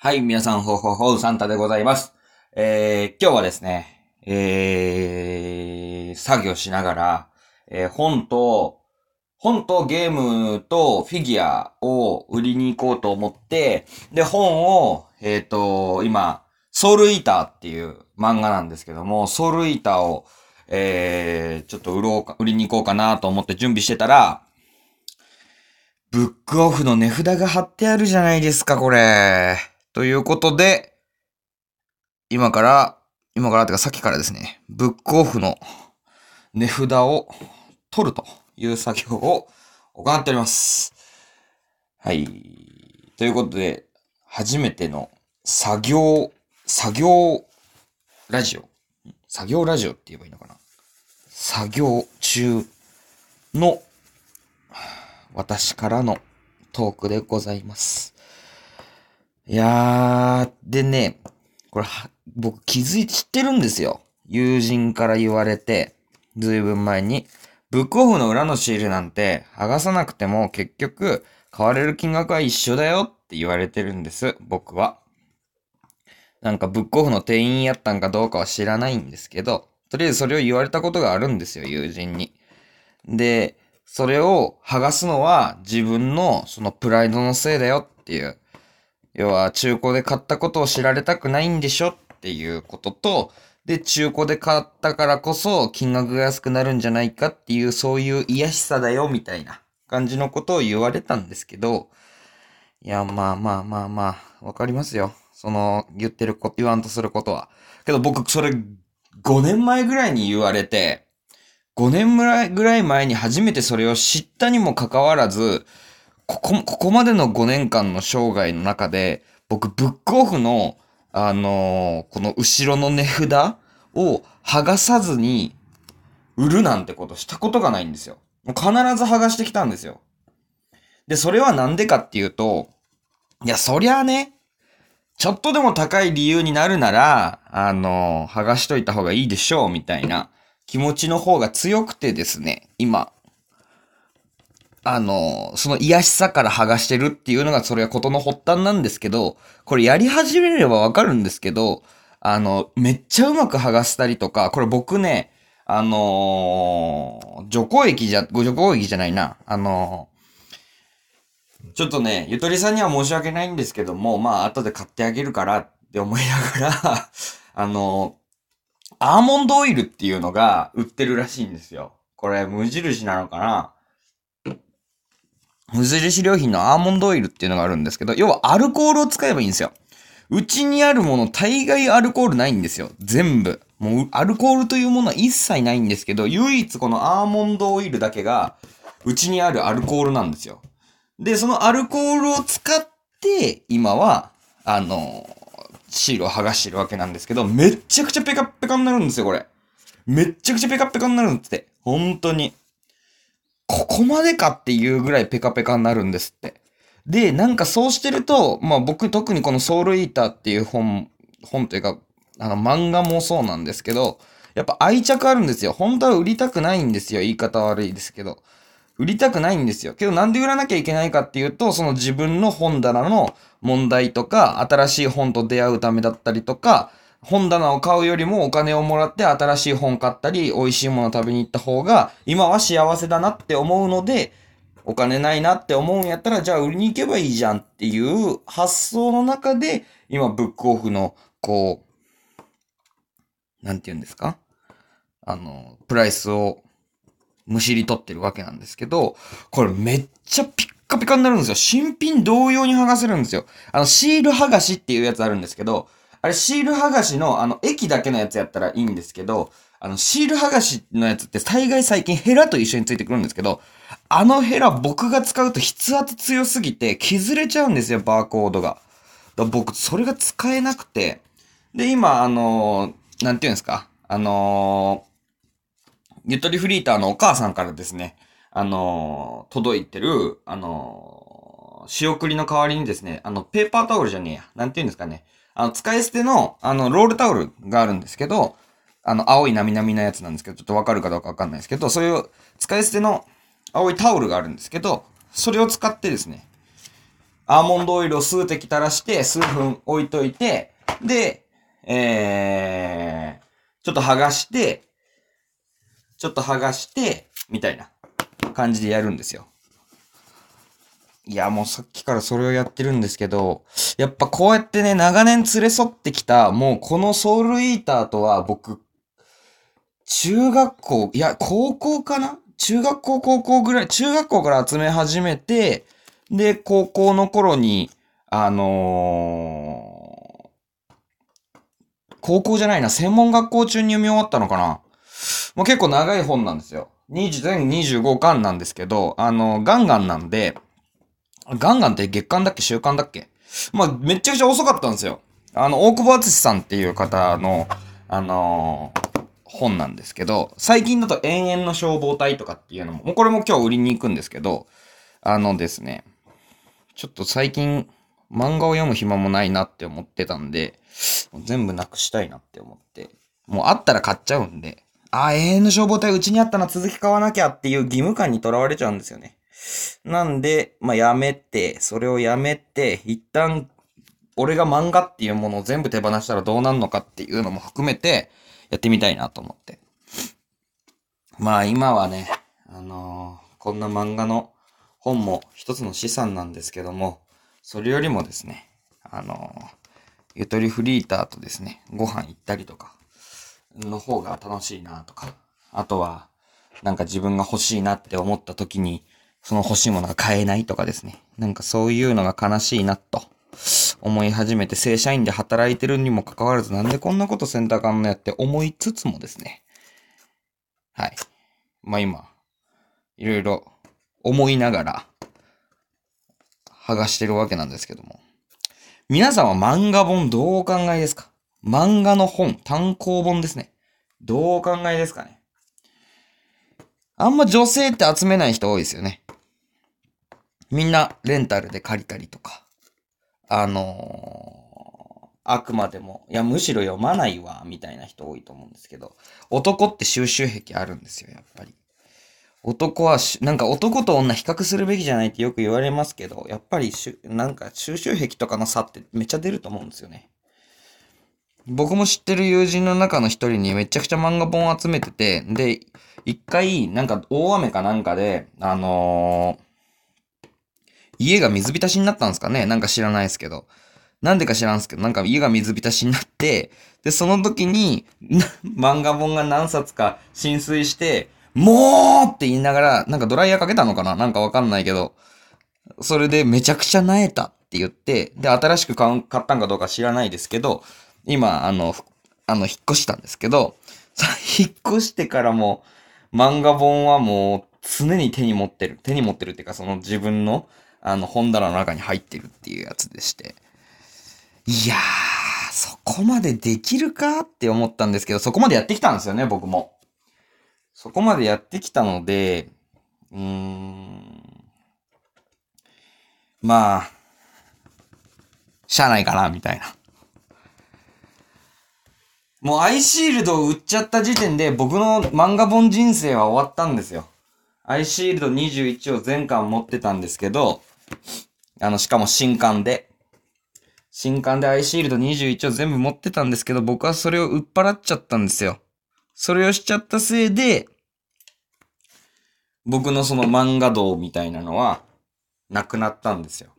はい、皆さん、ほほほう、サンタでございます。えー、今日はですね、えー、作業しながら、えー、本と、本とゲームとフィギュアを売りに行こうと思って、で、本を、えっ、と、今、ソウルイーターっていう漫画なんですけども、ソウルイーターを、えー、ちょっと売ろうか、売りに行こうかなと思って準備してたら、ブックオフの値札が貼ってあるじゃないですか、これ。ということで、今から、今からってかさっきからですね、ブックオフの値札を取るという作業を行っております。はい。ということで、初めての作業、作業ラジオ。作業ラジオって言えばいいのかな作業中の私からのトークでございます。いやー、でね、これ、僕気づいて知ってるんですよ。友人から言われて、ずいぶん前に、ブックオフの裏のシールなんて剥がさなくても結局買われる金額は一緒だよって言われてるんです、僕は。なんかブックオフの店員やったんかどうかは知らないんですけど、とりあえずそれを言われたことがあるんですよ、友人に。で、それを剥がすのは自分のそのプライドのせいだよっていう。要は中古で買ったことを知られたくないんでしょっていうことと、で、中古で買ったからこそ金額が安くなるんじゃないかっていう、そういう癒しさだよみたいな感じのことを言われたんですけど、いや、まあまあまあまあ、わかりますよ。その、言ってること、言わんとすることは。けど僕、それ、5年前ぐらいに言われて、5年ぐらいぐらい前に初めてそれを知ったにもかかわらず、ここ、ここまでの5年間の生涯の中で、僕、ブックオフの、あのーこの後ろの値札を剥がさずに売るなんてことしたことがないんですよ。必ず剥がしてきたんですよ。で、それはなんでかっていうと、いや、そりゃあね、ちょっとでも高い理由になるなら、あのー剥がしといた方がいいでしょう、みたいな気持ちの方が強くてですね、今、あの、その癒しさから剥がしてるっていうのが、それはことの発端なんですけど、これやり始めればわかるんですけど、あの、めっちゃうまく剥がしたりとか、これ僕ね、あのー除光液じゃ、ご除光液じゃないな、あのーちょっとね、ゆとりさんには申し訳ないんですけども、まあ、後で買ってあげるからって思いながら、あのーアーモンドオイルっていうのが売ってるらしいんですよ。これ、無印なのかな？無印良品のアーモンドオイルっていうのがあるんですけど、要はアルコールを使えばいいんですよ。うちにあるもの大概アルコールないんですよ。全部。もうアルコールというものは一切ないんですけど、唯一このアーモンドオイルだけがうちにあるアルコールなんですよ。で、そのアルコールを使って、今は、あのシールを剥がしてるわけなんですけど、めっちゃくちゃペカペカになるんですよ、これ。めっちゃくちゃペカペカになるんですって。本当に。ここまでかっていうぐらいペカペカになるんですって。で、なんかそうしてると、まあ僕特にこのソウルイーターっていう本、本というか、あの漫画もそうなんですけど、やっぱ愛着あるんですよ。本当は売りたくないんですよ。言い方悪いですけど。売りたくないんですよ。けどなんで売らなきゃいけないかっていうと、その自分の本棚の問題とか、新しい本と出会うためだったりとか、本棚を買うよりもお金をもらって新しい本買ったり、美味しいもの食べに行った方が、今は幸せだなって思うので、お金ないなって思うんやったら、じゃあ売りに行けばいいじゃんっていう発想の中で、今ブックオフの、こう、なんて言うんですか？あの、プライスをむしり取ってるわけなんですけど、これめっちゃピッカピカになるんですよ。新品同様に剥がせるんですよ。あの、シール剥がしっていうやつあるんですけど、あれシール剥がしの、あの、液だけのやつやったらいいんですけど、あの、シール剥がしのやつって大概最近ヘラと一緒についてくるんですけど、あのヘラ僕が使うと筆圧強すぎて削れちゃうんですよ、バーコードが。だ僕、それが使えなくて。で、今、あのーなんていうんですか？あのーゆとりフリーターのお母さんからですね、あのー届いてる、あの仕送りの代わりにですね、あの、ペーパータオルじゃねえや。なんていうんですかね。あの、使い捨ての、あの、ロールタオルがあるんですけど、あの、青いなみなみなやつなんですけど、ちょっとわかるかどうかわかんないですけど、そういう使い捨ての青いタオルがあるんですけど、それを使ってですね、アーモンドオイルを数滴垂らして数分置いといて、で、えー、ちょっと剥がして、ちょっと剥がして、みたいな感じでやるんですよ。いや、もうさっきからそれをやってるんですけど、やっぱこうやってね、長年連れ添ってきた、もうこのソウルイーターとは僕、中学校、いや、高校かな？中学校、高校ぐらい、中学校から集め始めて、で、高校の頃に、あのー、高校じゃないな、専門学校中に読み終わったのかな？もう結構長い本なんですよ。20全25巻なんですけど、あの、ガンガンなんで、ガンガンって月間だっけ？週間だっけまあ、めちゃくちゃ遅かったんですよ。あの、大久保敦さんっていう方の、あのー、本なんですけど、最近だと永遠の消防隊とかっていうのも、もうこれも今日売りに行くんですけど、あのですね、ちょっと最近漫画を読む暇もないなって思ってたんで、全部なくしたいなって思って、もうあったら買っちゃうんで、あ、永遠の消防隊うちにあったな続き買わなきゃっていう義務感にとらわれちゃうんですよね。なんで、まあ、やめて、それをやめて、一旦、俺が漫画っていうものを全部手放したらどうなるのかっていうのも含めて、やってみたいなと思って。まあ今はね、あのー、こんな漫画の本も一つの資産なんですけども、それよりもですね、あのー、ゆとりフリーターとですね、ご飯行ったりとか、の方が楽しいなとか、あとは、なんか自分が欲しいなって思った時に、その欲しいものが買えないとかですね。なんかそういうのが悲しいなと思い始めて正社員で働いてるにもかかわらずなんでこんなことセンター間のやって思いつつもですね。はい。まあ今、いろいろ思いながら剥がしてるわけなんですけども。皆さんは漫画本どうお考えですか？漫画の本、単行本ですね。どうお考えですかね？あんま女性って集めない人多いですよね。みんなレンタルで借りたりとか。あのー、あくまでも、いや、むしろ読まないわ、みたいな人多いと思うんですけど、男って収集癖あるんですよ、やっぱり。男はなんか男と女比較するべきじゃないってよく言われますけど、やっぱりしゅ、なんか収集癖とかの差ってめっちゃ出ると思うんですよね。僕も知ってる友人の中の一人にめちゃくちゃ漫画本集めてて、で、一回、なんか大雨かなんかで、あのー、家が水浸しになったんですかね？なんか知らないですけど。なんでか知らんすけど、なんか家が水浸しになって、で、その時に、漫画本が何冊か浸水して、もうって言いながら、なんかドライヤーかけたのかな？なんかわかんないけど、それでめちゃくちゃ萎えたって言って、で、新しく買ったんかどうか知らないですけど、今、あの、あの、引っ越したんですけど、引っ越してからも、漫画本はもう常に手に持ってる。手に持ってるっていうか、その自分の、あの、本棚の中に入ってるっていうやつでして。いやー、そこまでできるかって思ったんですけど、そこまでやってきたんですよね、僕も。そこまでやってきたので、うーん。まあ、しゃあないかな、みたいな。もうアイシールドを売っちゃった時点で僕の漫画本人生は終わったんですよ。アイシールド21を全巻持ってたんですけど、あの、しかも新刊で。新刊でアイシールド21を全部持ってたんですけど、僕はそれを売っ払っちゃったんですよ。それをしちゃったせいで、僕のその漫画道みたいなのは、なくなったんですよ。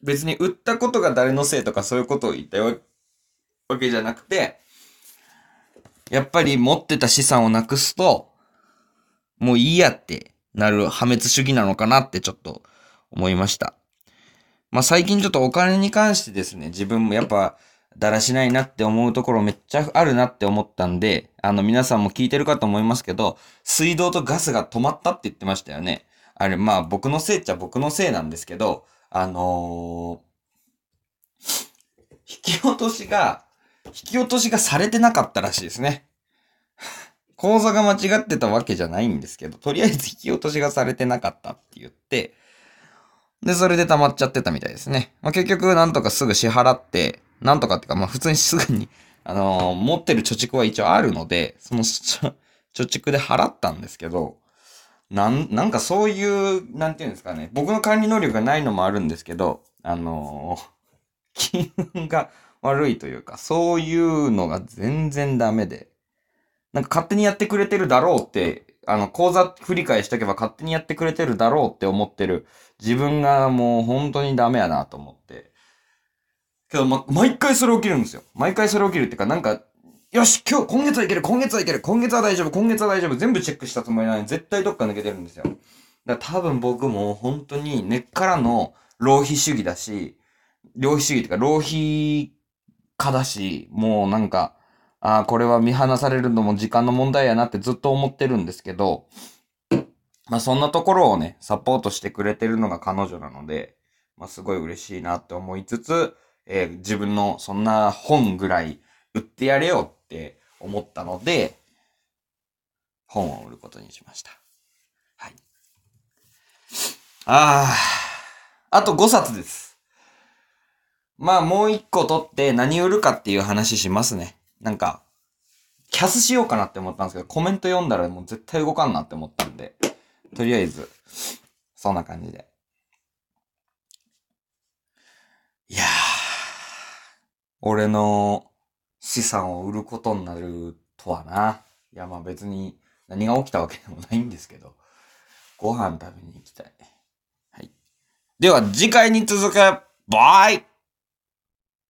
別に売ったことが誰のせいとかそういうことを言ったわけじゃなくて、やっぱり持ってた資産をなくすと、もういいやってなる破滅主義なのかなってちょっと思いました。まあ最近ちょっとお金に関してですね、自分もやっぱだらしないなって思うところめっちゃあるなって思ったんで、あの皆さんも聞いてるかと思いますけど、水道とガスが止まったって言ってましたよね。あれまあ僕のせいっちゃ僕のせいなんですけど、あのー、引き落としが引き落としがされてなかったらしいですね。口座が間違ってたわけじゃないんですけど、とりあえず引き落としがされてなかったって言って、で、それで溜まっちゃってたみたいですね。まあ、結局、なんとかすぐ支払って、なんとかっていうか、まあ、普通にすぐに、あのー、持ってる貯蓄は一応あるので、その 貯蓄で払ったんですけど、なん、なんかそういう、なんていうんですかね。僕の管理能力がないのもあるんですけど、あのー 気分が悪いというか、そういうのが全然ダメで。なんか勝手にやってくれてるだろうって、あの、講座振り返しとけば勝手にやってくれてるだろうって思ってる自分がもう本当にダメやなと思って。けど、ま、毎回それ起きるんですよ。毎回それ起きるっていうか、なんか、よし、今日、今月はいける、今月はいける、今月は大丈夫、今月は大丈夫、全部チェックしたつもりなのに、絶対どっか抜けてるんですよ。だから多分僕も本当に根っからの浪費主義だし、浪費主義っていうか、浪費家だし、もうなんか、ああ、これは見放されるのも時間の問題やなってずっと思ってるんですけど、まあそんなところをね、サポートしてくれてるのが彼女なので、まあすごい嬉しいなって思いつつ、えー自分のそんな本ぐらい売ってやれよって思ったので、本を売ることにしました。はい。ああ、あと5冊です。まあもう1個取って何売るかっていう話しますね。なんか、キャスしようかなって思ったんですけど、コメント読んだらもう絶対動かんなって思ったんで、とりあえず、そんな感じで。いやー、俺の資産を売ることになるとはな。いや、まあ別に何が起きたわけでもないんですけど、ご飯食べに行きたい。はい。では次回に続く、バイ